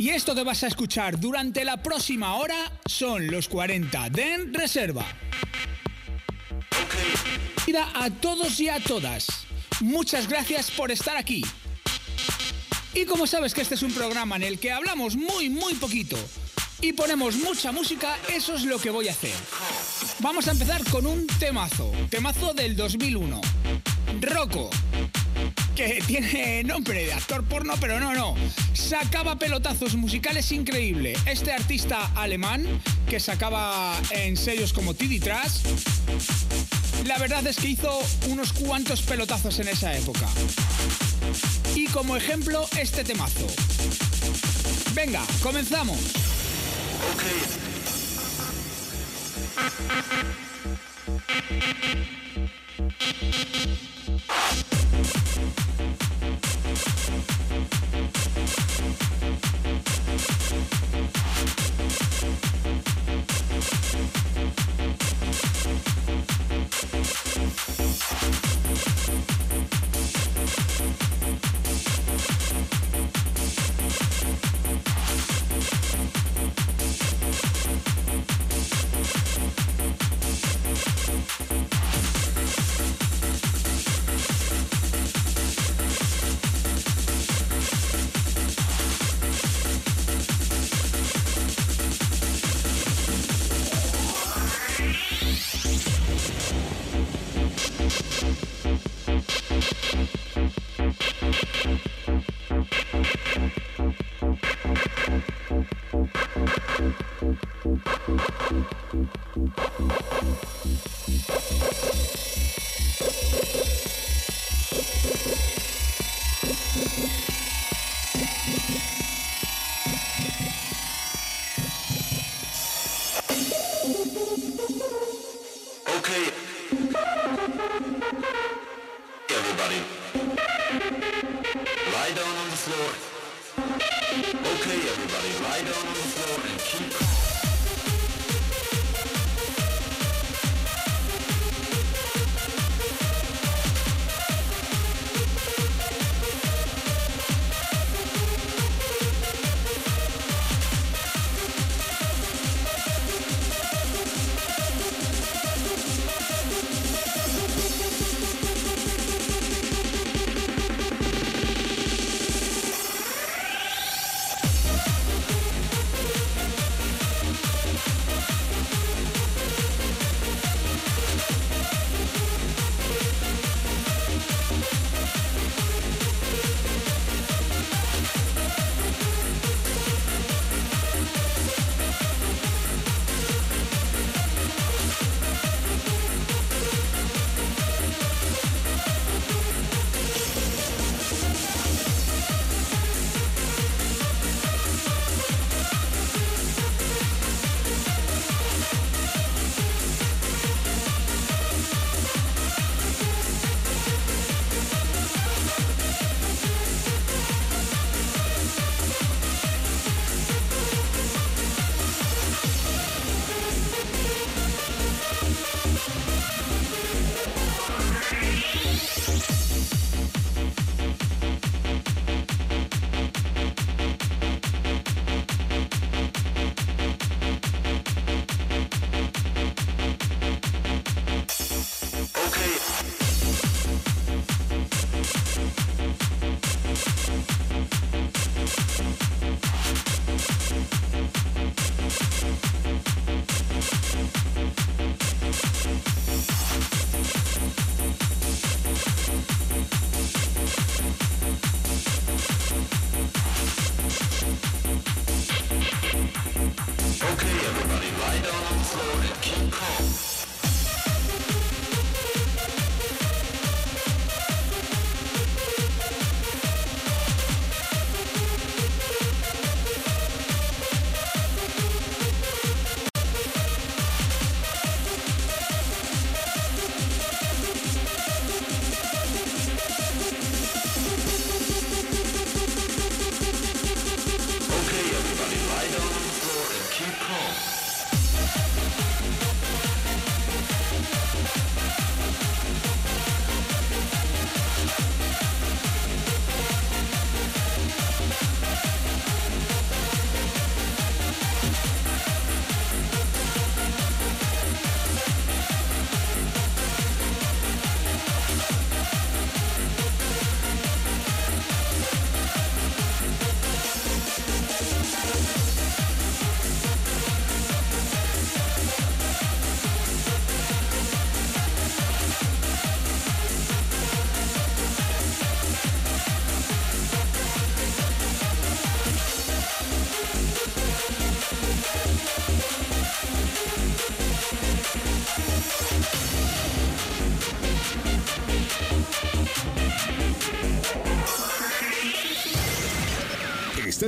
Y esto que vas a escuchar durante la próxima hora son los 40 Den Reserva. A todos y a todas, muchas gracias por estar aquí. Y como sabes que este es un programa en el que hablamos muy, muy poquito y ponemos mucha música, eso es lo que voy a hacer. Vamos a empezar con un temazo, temazo del 2001. Rocco, que tiene nombre de actor porno, pero no, no. Sacaba pelotazos musicales increíble. Este artista alemán que sacaba en sellos como Tiddy Trash, la verdad es que hizo unos cuantos pelotazos en esa época. Y como ejemplo, este temazo. Venga, comenzamos.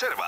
Reserva.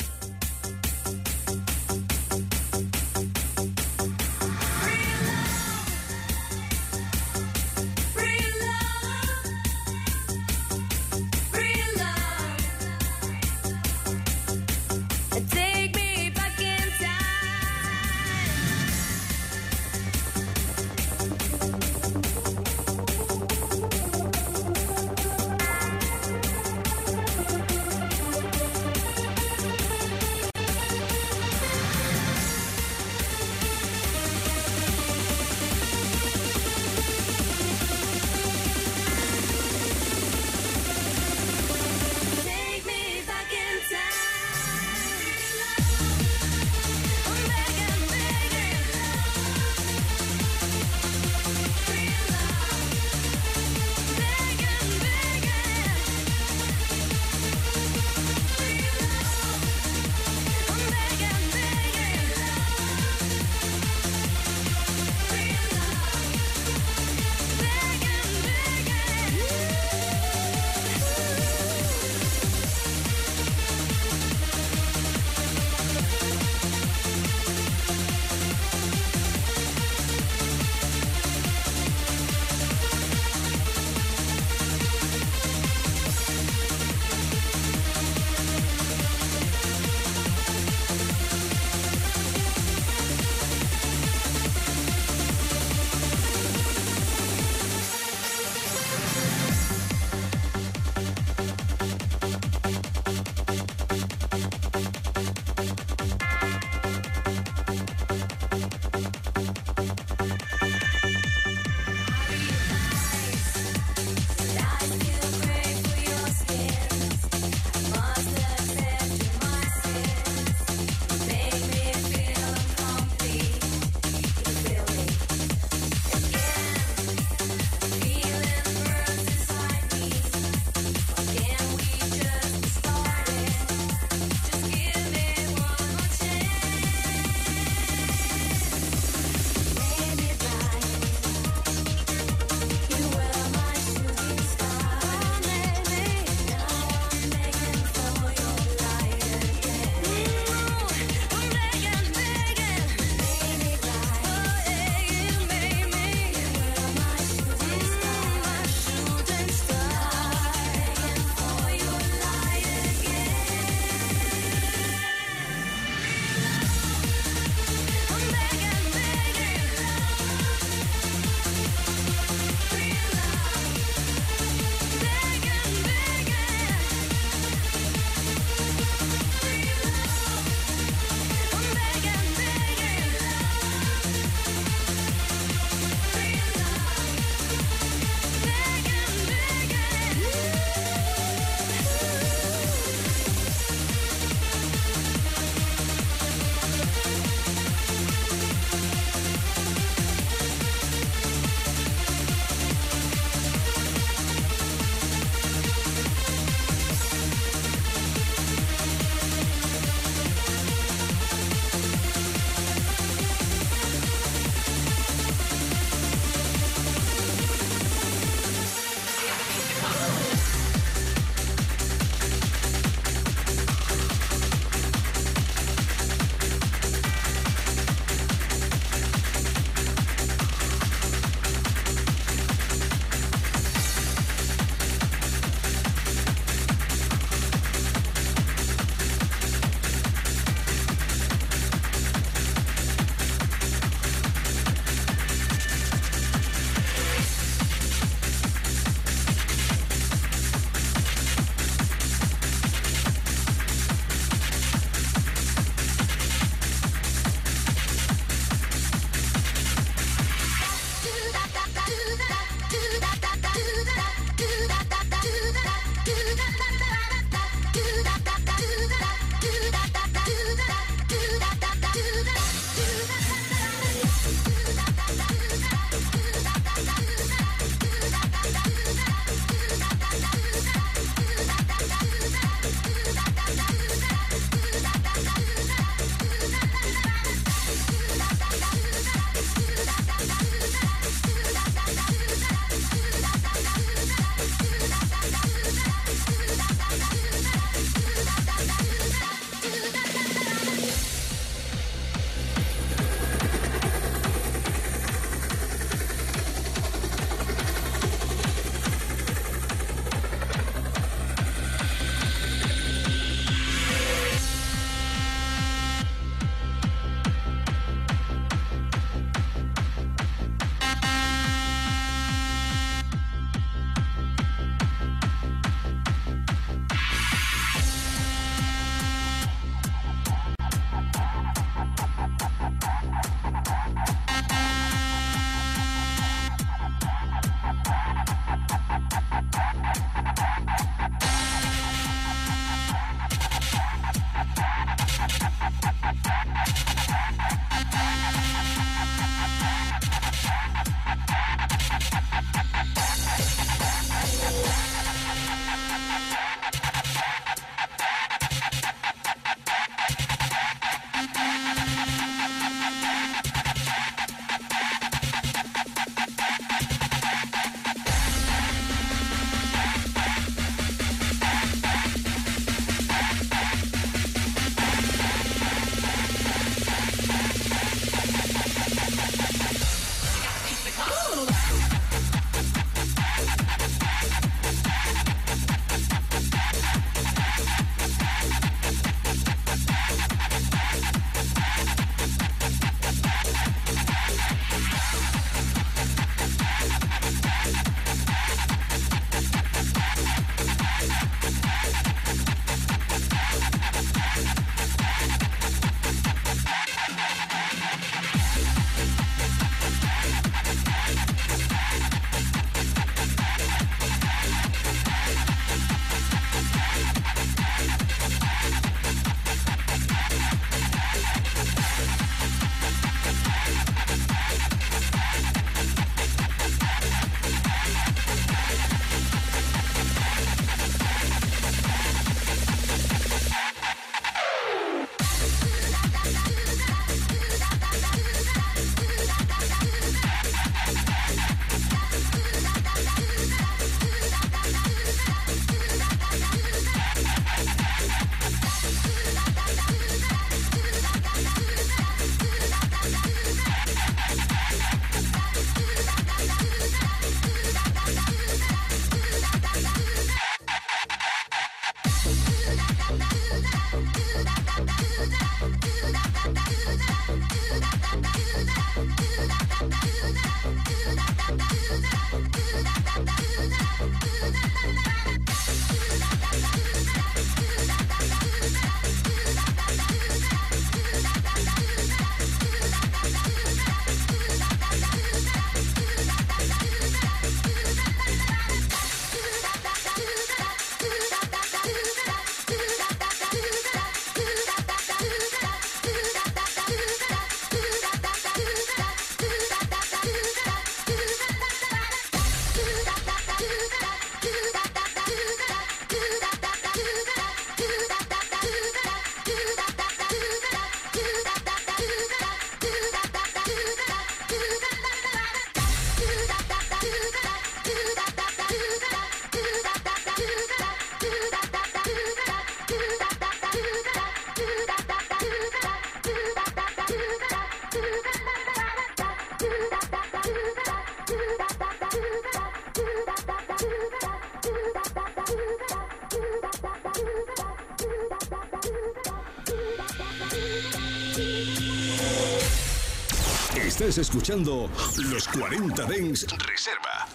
Estás escuchando Los 40 Dens Reserva.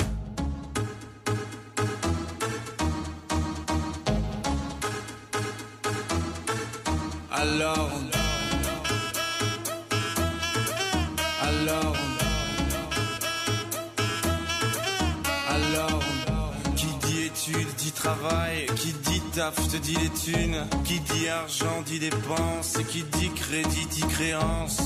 Alors, alors, alors, qui dit études dit travail, qui dit taf te dit les thunes, qui dit argent dit dépenses, qui dit crédit dit créance,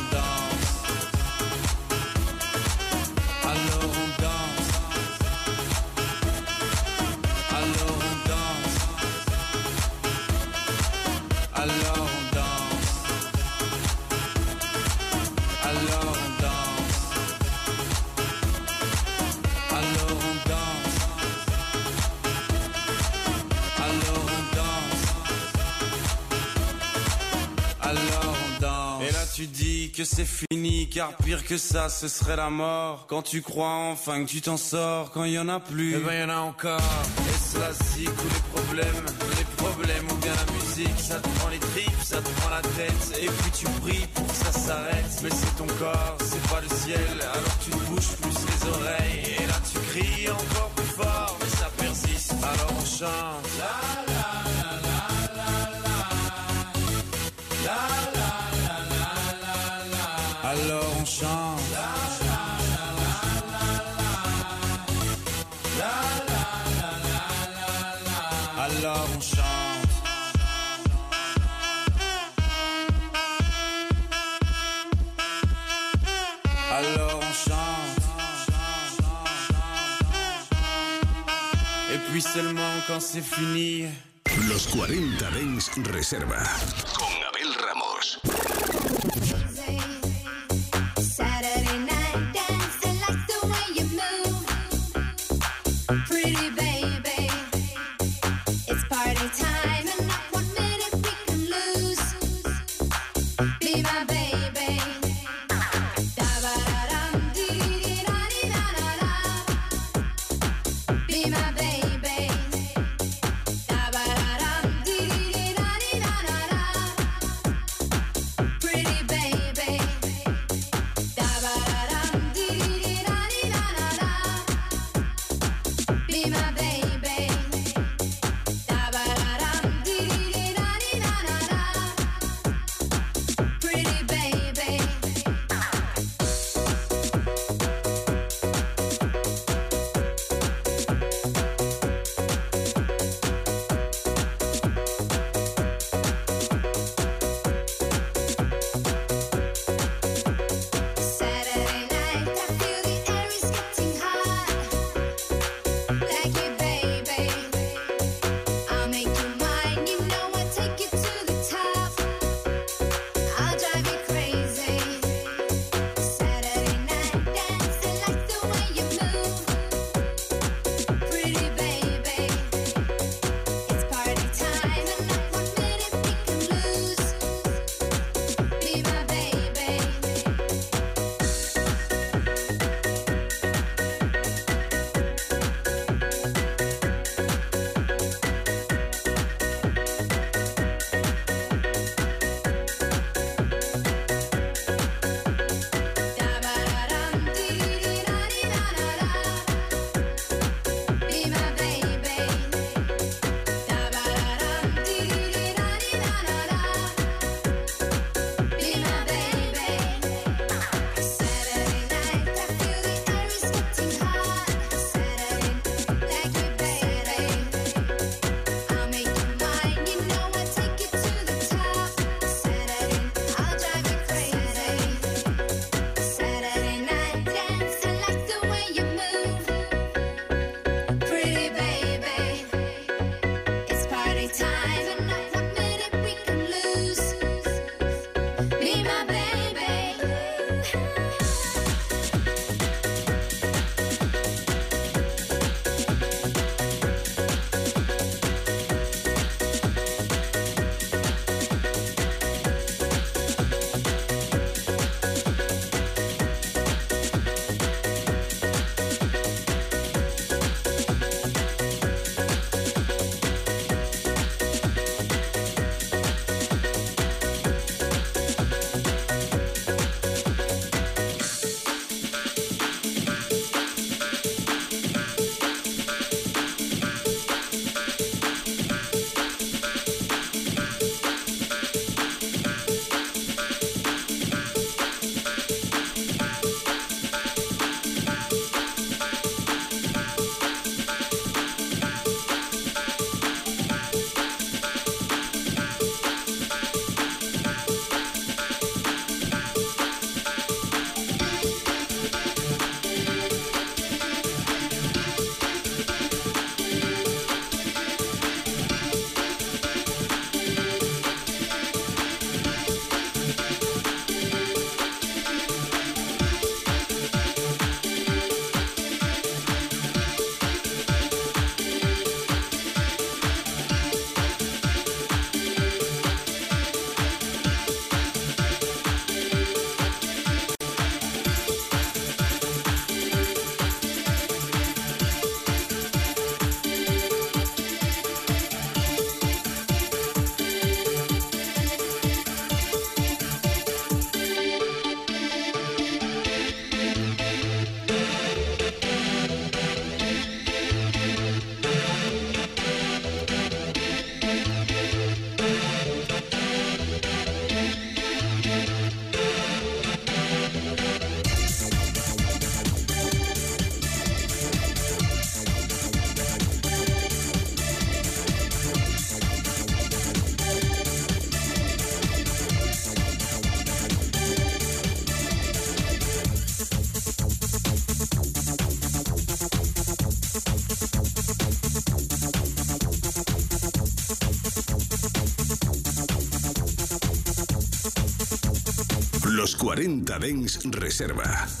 c'est fini, car pire que ça, ce serait la mort. Quand tu crois enfin que tu t'en sors, quand il y en a plus, eh ben y en a encore. Et cela si tous les problèmes, les problèmes ou bien la musique, ça te prend les tripes, ça te prend la tête. Et puis tu pries pour que ça s'arrête. Mais c'est ton corps, c'est pas le ciel, alors tu te bouges plus les oreilles. Et là tu cries encore plus fort, mais ça persiste. Alors on chante. Quand c'est fini. Los 40 Dens Reserva. 40 Dens Reserva.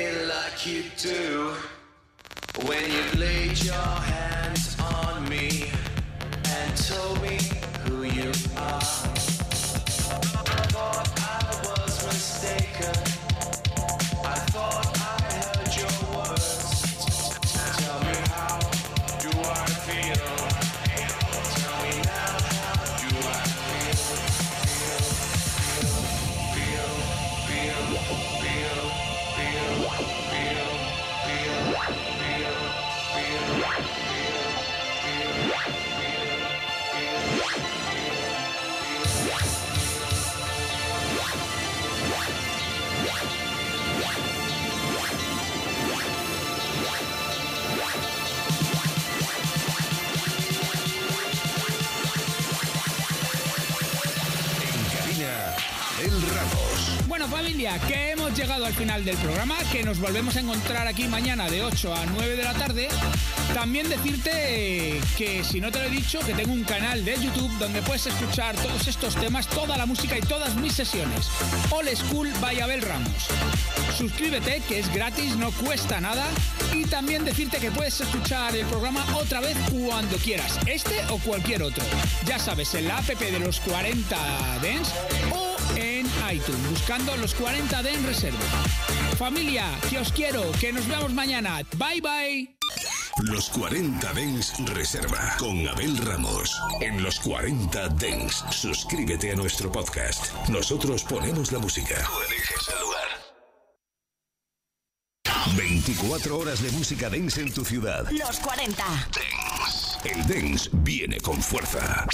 Me like you do when you've laid your hands on me and told me Que hemos llegado al final del programa, que nos volvemos a encontrar aquí mañana de 8 a 9 de la tarde. También decirte que si no te lo he dicho, que tengo un canal de YouTube donde puedes escuchar todos estos temas, toda la música y todas mis sesiones. All School by Abel Ramos. Suscríbete, que es gratis, no cuesta nada. Y también decirte que puedes escuchar el programa otra vez cuando quieras, este o cualquier otro. Ya sabes, en la app de los 40 Dance o iTunes, buscando los 40 Dance Reserva. Familia, que os quiero, que nos vemos mañana. Bye bye. Los 40 Dens Reserva con Abel Ramos. En los 40 Dens, suscríbete a nuestro podcast. Nosotros ponemos la música. Tú eliges el lugar. 24 horas de música dance en tu ciudad. Los 40. El dance viene con fuerza.